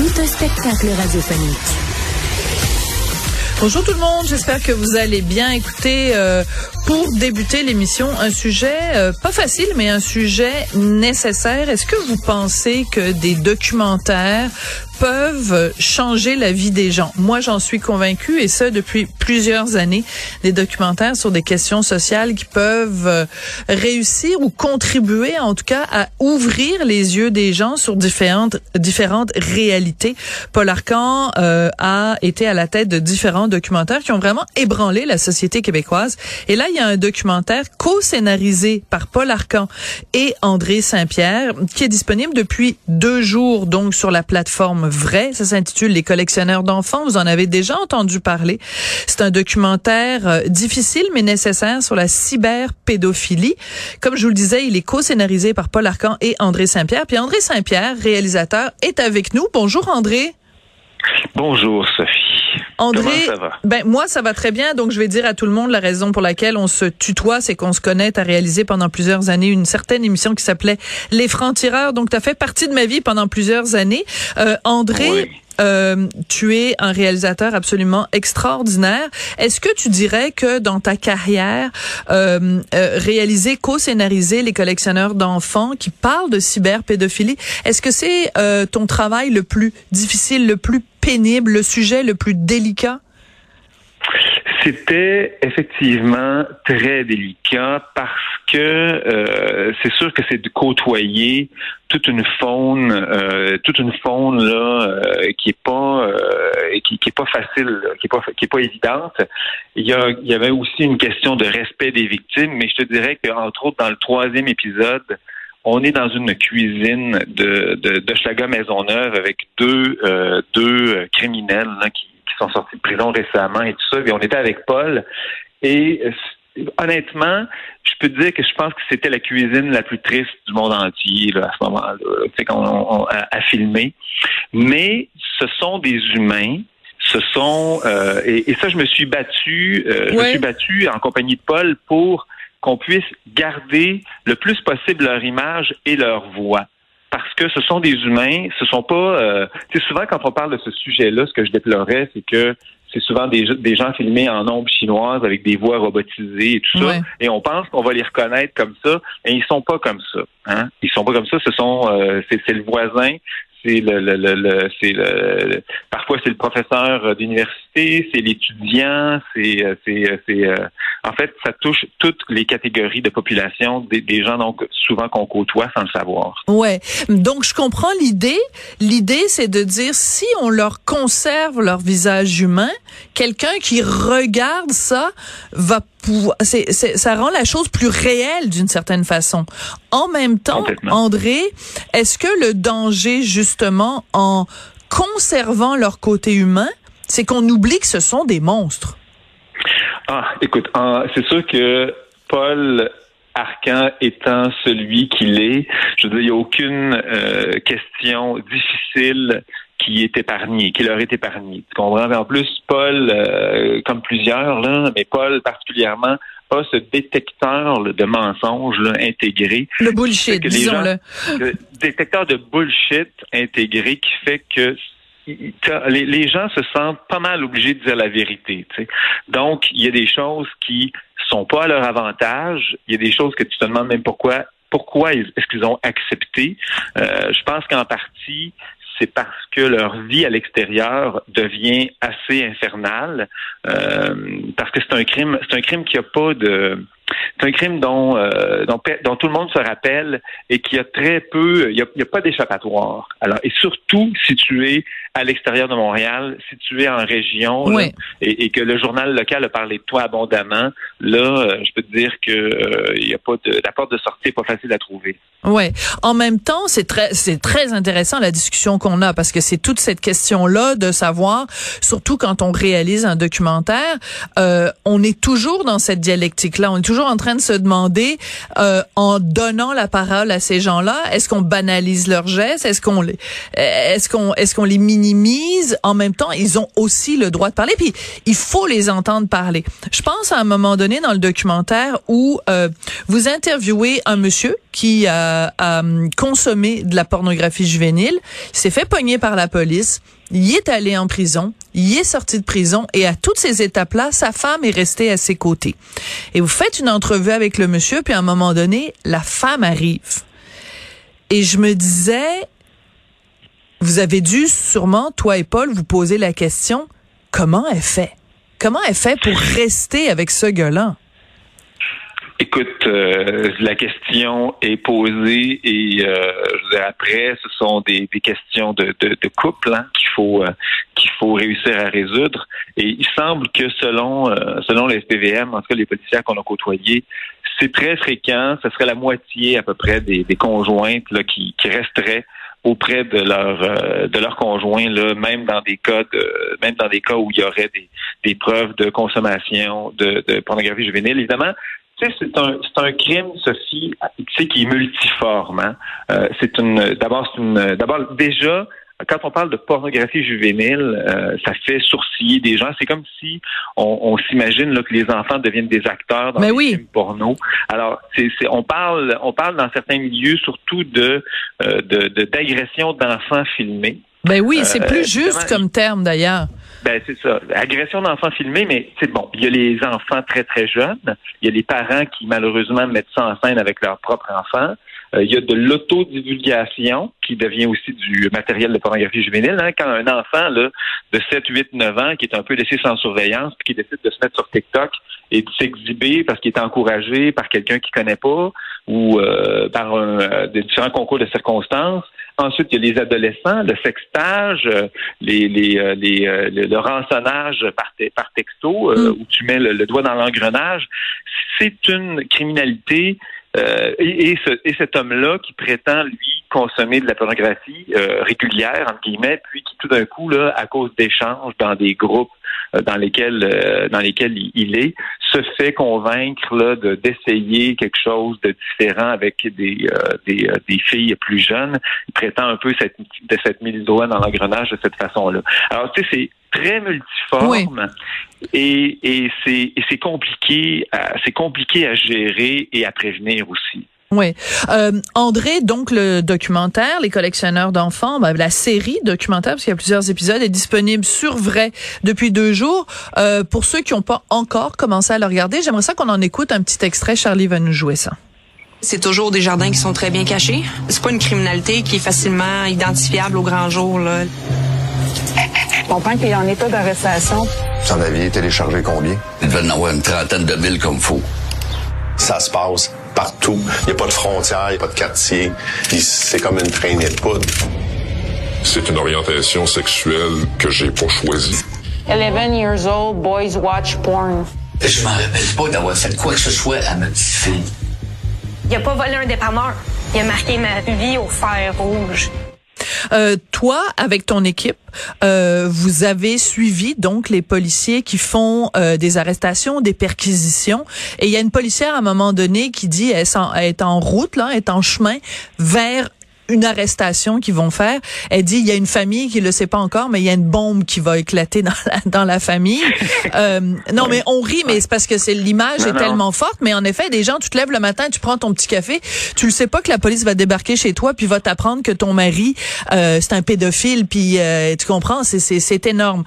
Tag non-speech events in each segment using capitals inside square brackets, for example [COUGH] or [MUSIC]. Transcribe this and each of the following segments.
Tout un spectacle radiophonique. Bonjour tout le monde, j'espère que vous allez bien. écouter euh, pour débuter l'émission, un sujet euh, pas facile, mais un sujet nécessaire. Est-ce que vous pensez que des documentaires peuvent changer la vie des gens. Moi, j'en suis convaincue et ça depuis plusieurs années. Des documentaires sur des questions sociales qui peuvent euh, réussir ou contribuer, en tout cas, à ouvrir les yeux des gens sur différentes différentes réalités. Paul Arcan euh, a été à la tête de différents documentaires qui ont vraiment ébranlé la société québécoise. Et là, il y a un documentaire co-scénarisé par Paul Arcan et André Saint-Pierre qui est disponible depuis deux jours, donc sur la plateforme vrai. Ça s'intitule Les collectionneurs d'enfants. Vous en avez déjà entendu parler. C'est un documentaire euh, difficile mais nécessaire sur la cyberpédophilie. Comme je vous le disais, il est co-scénarisé par Paul Arcan et André Saint-Pierre. Puis André Saint-Pierre, réalisateur, est avec nous. Bonjour André. Bonjour Sophie. André, ça va? ben moi ça va très bien. Donc je vais dire à tout le monde la raison pour laquelle on se tutoie, c'est qu'on se connaît. T'as réalisé pendant plusieurs années une certaine émission qui s'appelait Les Francs-tireurs. Donc t'as fait partie de ma vie pendant plusieurs années. Euh, André. Euh, tu es un réalisateur absolument extraordinaire. Est-ce que tu dirais que dans ta carrière, euh, euh réaliser, co-scénariser les collectionneurs d'enfants qui parlent de cyberpédophilie, est-ce que c'est euh, ton travail le plus difficile, le plus pénible, le sujet le plus délicat? C'était effectivement très délicat parce que euh, c'est sûr que c'est de côtoyer toute une faune, euh, toute une faune là euh, qui est pas qui, qui, est pas facile, qui est pas qui est pas évidente. Il y, a, il y avait aussi une question de respect des victimes, mais je te dirais qu'entre autres dans le troisième épisode, on est dans une cuisine de, de, de Maisonneuve avec deux, euh, deux criminels qui, qui, sont sortis de prison récemment et tout ça. Et on était avec Paul. Et euh, honnêtement, je peux te dire que je pense que c'était la cuisine la plus triste du monde entier là, à ce moment-là, c'est qu'on on, a, filmé. Mais ce sont des humains ce sont euh, et, ça je me suis battu je me suis battu en compagnie de Paul pour qu'on puisse garder le plus possible leur image et leur voix. Parce que ce sont des humains, ce sont pas. Euh, souvent quand on parle de ce sujet-là, ce que je déplorais, c'est que c'est souvent des, des gens filmés en ombre chinoise avec des voix robotisées et tout ça. Et on pense qu'on va les reconnaître comme ça, mais ils sont pas comme ça. Hein? Ils sont pas comme ça. Ce sont, euh, c'est le voisin, c'est le, le, le, c'est le parfois c'est le professeur d'université, c'est l'étudiant, c'est euh, c'est euh, c'est euh, en fait ça touche toutes les catégories de population des, des gens donc souvent qu'on côtoie sans le savoir. Ouais. Donc je comprends l'idée. L'idée c'est de dire si on leur conserve leur visage humain, quelqu'un qui regarde ça va c'est, ça rend la chose plus réelle d'une certaine façon. En même temps, André, est-ce que le danger, justement, en conservant leur côté humain, c'est qu'on oublie que ce sont des monstres? Ah, écoute, c'est sûr que Paul Arcan étant celui qu'il est, je veux dire, il n'y a aucune euh, question difficile qui est épargnée, qui leur est épargnée. Tu comprends? En plus, Paul, euh, comme plusieurs, là, mais Paul particulièrement, a ce détecteur de mensonges là, intégré. Le bullshit, disons-le. Le détecteur de bullshit intégré qui fait que les, les, gens se sentent pas mal obligés de dire la vérité. Donc, il y a des choses qui sont pas à leur avantage. Il y a des choses que tu te demandes même pourquoi. Pourquoi est-ce qu'ils ont accepté? Euh, je pense qu'en partie, c'est parce que leur vie à l'extérieur devient assez infernale, euh, parce que c'est un crime, c'est un crime qui a pas de c'est un crime dont, euh, dont, dont, tout le monde se rappelle et qui a très peu, il n'y a, a, pas d'échappatoire. Alors, et surtout si tu es à l'extérieur de Montréal, si tu es en région oui. et, et, que le journal local a parlé de toi abondamment, là, euh, je peux te dire que euh, il y a pas de la porte de sortie n'est pas facile à trouver. Ouais. En même temps, c'est très c'est très intéressant la discussion qu'on a parce que c'est toute cette question là de savoir, surtout quand on réalise un documentaire, euh, on est toujours dans cette dialectique là, on est toujours en train de se demander, euh, en donnant la parole à ces gens-là, est-ce qu'on banalise leurs gestes, est-ce qu'on les, est-ce qu'on, est-ce qu'on les minimise? En même temps, ils ont aussi le droit de parler, puis il faut les entendre parler. Je pense à un moment donné dans le documentaire où euh, vous interviewez un monsieur qui a, a consommé de la pornographie juvénile, il s'est fait pogner par la police. Il est allé en prison, il est sorti de prison et à toutes ces étapes-là, sa femme est restée à ses côtés. Et vous faites une entrevue avec le monsieur, puis à un moment donné, la femme arrive. Et je me disais, vous avez dû sûrement, toi et Paul, vous poser la question, comment elle fait? Comment elle fait pour rester avec ce gars-là? Écoute, euh, la question est posée et euh, après, ce sont des, des questions de, de, de couple hein, qu'il faut euh, qu'il faut réussir à résoudre. Et il semble que selon euh, selon les SPVM, en tout cas les policiers qu'on a côtoyés, c'est très fréquent. Ce serait la moitié à peu près des, des conjointes là, qui, qui resteraient auprès de leur euh, de leur conjoint là même dans des cas de même dans des cas où il y aurait des, des preuves de consommation de, de pornographie juvénile évidemment c'est un, c'est un crime, Sophie, tu sais, qui est multiforme. Hein? Euh, c'est une, d'abord, c'est une, d'abord déjà, quand on parle de pornographie juvénile, euh, ça fait sourciller des gens. C'est comme si on, on s'imagine que les enfants deviennent des acteurs dans Mais oui. films porno. Alors, c'est, c'est, on parle, on parle dans certains milieux surtout de, euh, de, de d'agression d'enfants filmés. Ben oui, c'est plus juste comme terme d'ailleurs. Ben c'est ça. Agression d'enfants filmés, mais c'est bon. Il y a les enfants très très jeunes. Il y a les parents qui malheureusement mettent ça en scène avec leurs propres enfants. Euh, il y a de l'autodivulgation qui devient aussi du matériel de pornographie juvénile. Hein, quand un enfant là, de 7, 8, 9 ans qui est un peu laissé sans surveillance, puis qui décide de se mettre sur TikTok et de s'exhiber parce qu'il est encouragé par quelqu'un qu'il connaît pas ou euh, par un, euh, des différents concours de circonstances. Ensuite, il y a les adolescents, le sextage, euh, les, les, euh, les, euh, le, le rançonnage par, te- par texto, euh, où tu mets le, le doigt dans l'engrenage. C'est une criminalité euh, et, et, ce, et cet homme-là qui prétend, lui, consommer de la pornographie euh, régulière, entre guillemets, puis qui tout d'un coup, là, à cause d'échanges dans des groupes euh, dans lesquels dans lesquels il, il est, se fait convaincre là, de, d'essayer quelque chose de différent avec des, euh, des, euh, des filles plus jeunes. Il prétend un peu cette, de cette mise doigt dans l'engrenage de cette façon-là. Alors, tu sais, c'est très multiforme Oui. et, et c'est et c'est compliqué à, c'est compliqué à gérer et à prévenir aussi. Oui. Euh, André, donc le documentaire, Les collectionneurs d'enfants, ben, la série documentaire, parce qu'il y a plusieurs épisodes, est disponible sur Vrai depuis deux jours. Euh, pour ceux qui n'ont pas encore commencé à le regarder, j'aimerais ça qu'on en écoute un petit extrait. Charlie va nous jouer ça. C'est toujours des jardins qui sont très bien cachés. C'est pas une criminalité qui est facilement identifiable au grand jour. Là. Je comprends qu'il est en état d'arrestation. Vous en aviez téléchargé combien? Il devait en avoir une trentaine de mille comme faut. Ça se passe partout. Il n'y a pas de frontières, il n'y a pas de quartier. Puis c'est comme une traînée de poudre. C'est une orientation sexuelle que j'ai pas choisie. 11 years old, boys watch porn. Je m'en rappelle pas d'avoir fait quoi que ce soit à ma petite fille. Il a pas volé un dépanneur. Il a marqué ma vie au fer rouge. Euh, toi, avec ton équipe, euh, vous avez suivi donc les policiers qui font euh, des arrestations, des perquisitions. Et il y a une policière à un moment donné qui dit elle, est en route, là, elle est en chemin vers une arrestation qu'ils vont faire. Elle dit il y a une famille qui le sait pas encore, mais il y a une bombe qui va éclater dans la, dans la famille. [LAUGHS] Euh, non, mais on rit, mais c'est parce que c'est l'image est tellement forte. Mais en effet, des gens, tu te lèves le matin, tu prends ton petit café, tu le sais pas que la police va débarquer chez toi, puis va t'apprendre que ton mari euh, c'est un pédophile, puis euh, tu comprends, c'est c'est c'est énorme.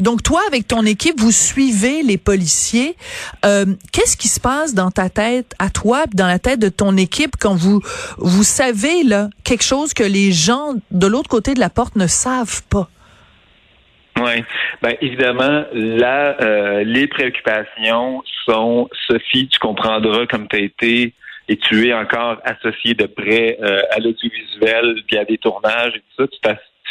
Donc toi, avec ton équipe, vous suivez les policiers. Euh, Qu'est-ce qui se passe dans ta tête à toi, dans la tête de ton équipe quand vous vous savez là quelque chose que les gens de l'autre côté de la porte ne savent pas. Oui, ben évidemment, là, euh, les préoccupations sont, Sophie, tu comprendras comme tu as été et tu es encore associé de près euh, à l'audiovisuel, puis à des tournages et tout ça, tu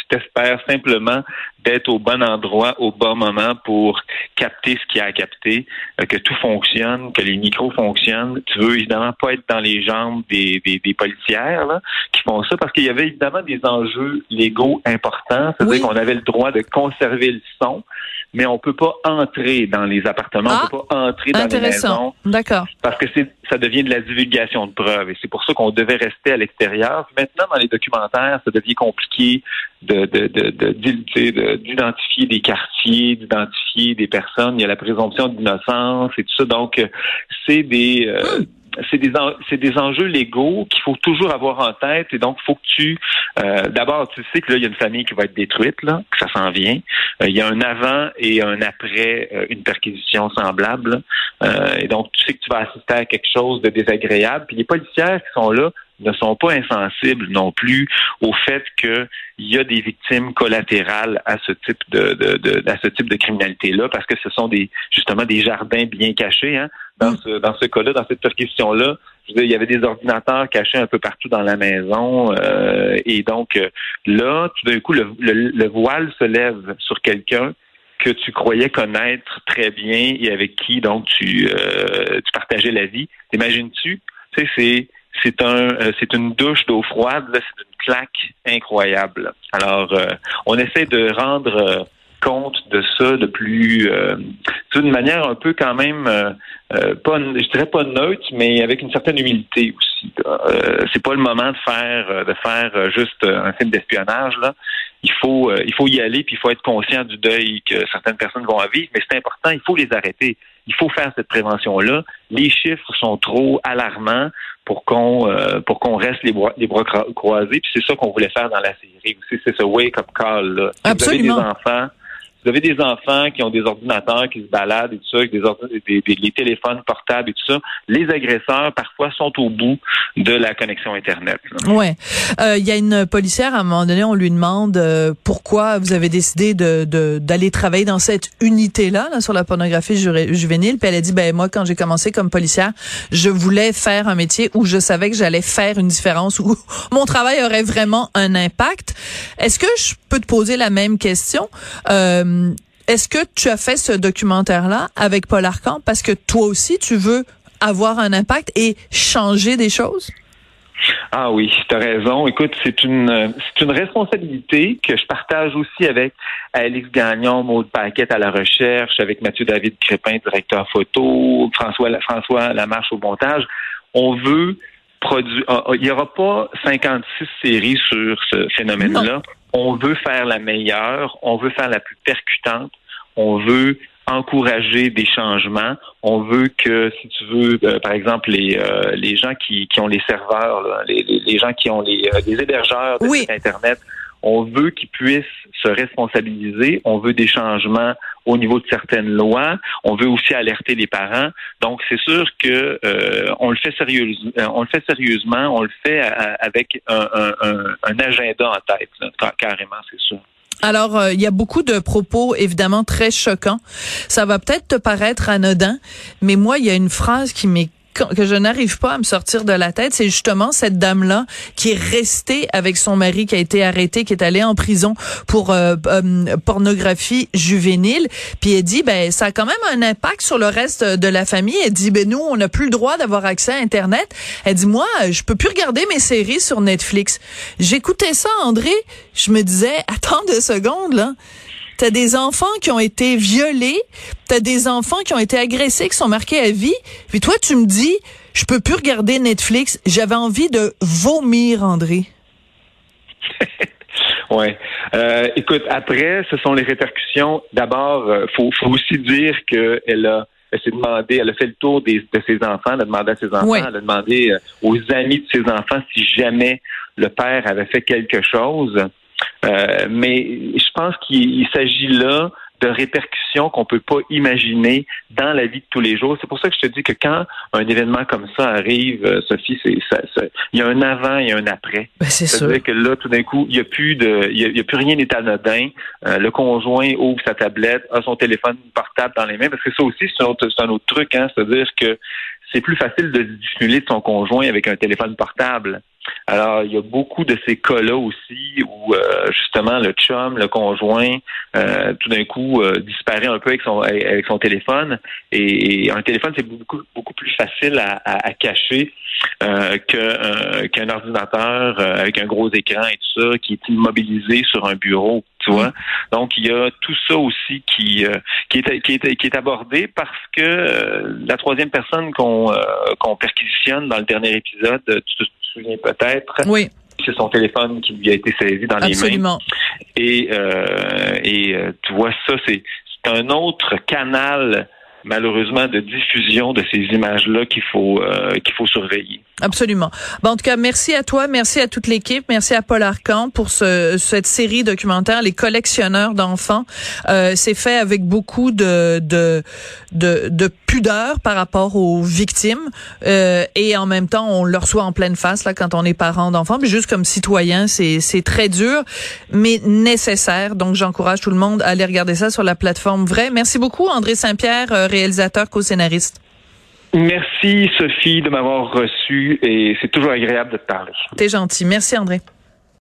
t'espères simplement d'être au bon endroit au bon moment pour capter ce qu'il y a à capter, euh, que tout fonctionne, que les micros fonctionnent. Tu veux évidemment pas être dans les jambes des, des, des policières là, qui font ça parce qu'il y avait évidemment des enjeux légaux importants. C'est-à-dire qu'on avait le droit de conserver le son, mais on peut pas entrer dans les appartements, on peut pas entrer dans les maisons. D'accord. Parce que c'est ça devient de la divulgation de preuves et c'est pour ça qu'on devait rester à l'extérieur. Maintenant, dans les documentaires, ça devient compliqué de, de, de, de, d'identifier des quartiers, d'identifier des personnes. Il y a la présomption d'innocence et tout ça. Donc, c'est des euh, c'est des c'est des enjeux légaux qu'il faut toujours avoir en tête et donc faut que tu euh, d'abord tu sais que là il y a une famille qui va être détruite là que ça s'en vient. Euh, il y a un avant et un après une perquisition semblable. Et donc tu sais que tu vas assister à quelque chose de désagréable. Puis les policiers qui sont là ne sont pas insensibles non plus au fait qu'il y a des victimes collatérales à ce type de, de, de à ce type de criminalité là parce que ce sont des justement des jardins bien cachés hein. Dans mm. ce dans ce cas-là dans cette question là il y avait des ordinateurs cachés un peu partout dans la maison euh, et donc euh, là tout d'un coup le, le, voile se lève sur quelqu'un que tu croyais connaître très bien et avec qui donc tu euh, tu partageais la vie t'imagines-tu? Tu sais c'est c'est un, euh, c'est une douche d'eau froide, c'est une claque incroyable. Alors, euh, on essaie de rendre euh, compte de ça de plus, d'une manière un peu quand même, pas, je dirais pas neutre, mais avec une certaine humilité aussi. c'est pas le moment de faire, de faire juste un film d'espionnage là. Il faut, il faut y aller, puis il faut être conscient du deuil que certaines personnes vont vivre, mais c'est important, il faut les arrêter. Il faut faire cette prévention-là. Les chiffres sont trop alarmants pour qu'on euh, pour qu'on reste les bras, les bras croisés. Puis c'est ça qu'on voulait faire dans la série aussi. C'est ce wake-up call là. Absolument. des enfants vous avez des enfants qui ont des ordinateurs qui se baladent et tout ça, avec des, téléphones portables et tout ça. Les agresseurs, parfois, sont au bout de la connexion Internet. Oui. Euh, il y a une policière, à un moment donné, on lui demande euh, pourquoi vous avez décidé de d'aller travailler dans cette unité-là, là, sur la pornographie juvénile. Puis elle a dit, ben moi, quand j'ai commencé comme policière, je voulais faire un métier où je savais que j'allais faire une différence, où [LAUGHS] mon travail aurait vraiment un impact. Est-ce que je peux te poser la même question? Euh, euh, est-ce que tu as fait ce documentaire-là avec Paul Arcan parce que toi aussi, tu veux avoir un impact et changer des choses? Ah oui, tu as raison. Écoute, c'est une c'est une responsabilité que je partage aussi avec Alex Gagnon, Maud Paquette à la recherche, avec Mathieu David Crépin, directeur photo, François François Lamarche au montage. On veut produire ah, ah, il n'y aura pas 56 séries sur ce phénomène-là on veut faire la meilleure, on veut faire la plus percutante, on veut encourager des changements. On veut que, si tu veux, euh, par exemple, les, euh, les gens qui, qui ont les serveurs, les, les, gens qui ont les, euh, les hébergeurs de Internet, on veut qu'ils puissent se responsabiliser. On veut des changements au niveau de certaines lois. On veut aussi alerter les parents. Donc, c'est sûr que euh, le fait sérieusement. On le fait sérieusement. On le fait avec un, un, agenda en tête, carrément, c'est sûr. Alors, euh, il y a beaucoup de propos évidemment très choquants. Ça va peut-être te paraître anodin, mais moi, il y a une phrase qui m'est que je n'arrive pas à me sortir de la tête, c'est justement cette dame-là qui est restée avec son mari qui a été arrêté, qui est allé en prison pour euh, euh, pornographie juvénile. Puis elle dit, ben ça a quand même un impact sur le reste de la famille. Elle dit, ben nous, on n'a plus le droit d'avoir accès à Internet. Elle dit, moi, je peux plus regarder mes séries sur Netflix. J'écoutais ça, André. Je me disais, attends deux secondes là. T'as des enfants qui ont été violés, t'as des enfants qui ont été agressés, qui sont marqués à vie. Puis toi, tu me dis, je peux plus regarder Netflix. J'avais envie de vomir, André. [LAUGHS] ouais. Euh, écoute, après, ce sont les répercussions. D'abord, euh, faut, faut aussi dire qu'elle a elle s'est demandé, elle a fait le tour des, de ses enfants, elle a demandé à ses enfants, elle a demandé euh, aux amis de ses enfants si jamais le père avait fait quelque chose. Euh, mais je pense qu'il s'agit là de répercussions qu'on peut pas imaginer dans la vie de tous les jours. C'est pour ça que je te dis que quand un événement comme ça arrive, euh, Sophie, c'est ça, il y a un avant et un après. Ben, c'est sûr. que là, tout d'un coup, il y a plus de, il y a, plus rien n'est anodin. Euh, le conjoint ouvre sa tablette, a son téléphone portable dans les mains, parce que ça aussi, c'est un, un, autre truc, hein, c'est-à-dire que c'est plus facile de dissimuler de son conjoint avec un téléphone portable. Alors, il y a beaucoup de ces cas-là aussi où euh, justement le chum, le conjoint, euh, tout d'un coup euh, disparaît un peu avec son avec son téléphone. Et, un téléphone, c'est beaucoup beaucoup plus facile à, à, cacher qu'un ordinateur avec un gros écran et tout ça qui est immobilisé sur un bureau. Tu vois? Donc, il y a tout ça aussi qui, qui, est, qui, est, qui est abordé parce que la troisième personne qu'on qu'on perquisitionne dans le dernier épisode, tu, souviens peut-être. Oui. C'est son téléphone qui lui a été saisi dans les mains. Et, euh, et euh, tu vois, ça, c'est un autre canal malheureusement de diffusion de ces images-là qu'il faut euh, qu'il faut surveiller. Absolument. Bon, en tout cas, merci à toi, merci à toute l'équipe, merci à Paul Arcan pour ce, cette série documentaire, les collectionneurs d'enfants. Euh, c'est fait avec beaucoup de de, de de pudeur par rapport aux victimes euh, et en même temps, on le reçoit en pleine face là quand on est parent d'enfants, mais juste comme citoyen, c'est c'est très dur, mais nécessaire. Donc, j'encourage tout le monde à aller regarder ça sur la plateforme Vrai. Merci beaucoup, André Saint-Pierre euh, réalisateur, co-scénariste. Merci Sophie de m'avoir reçu et c'est toujours agréable de te parler. T'es gentil. Merci André.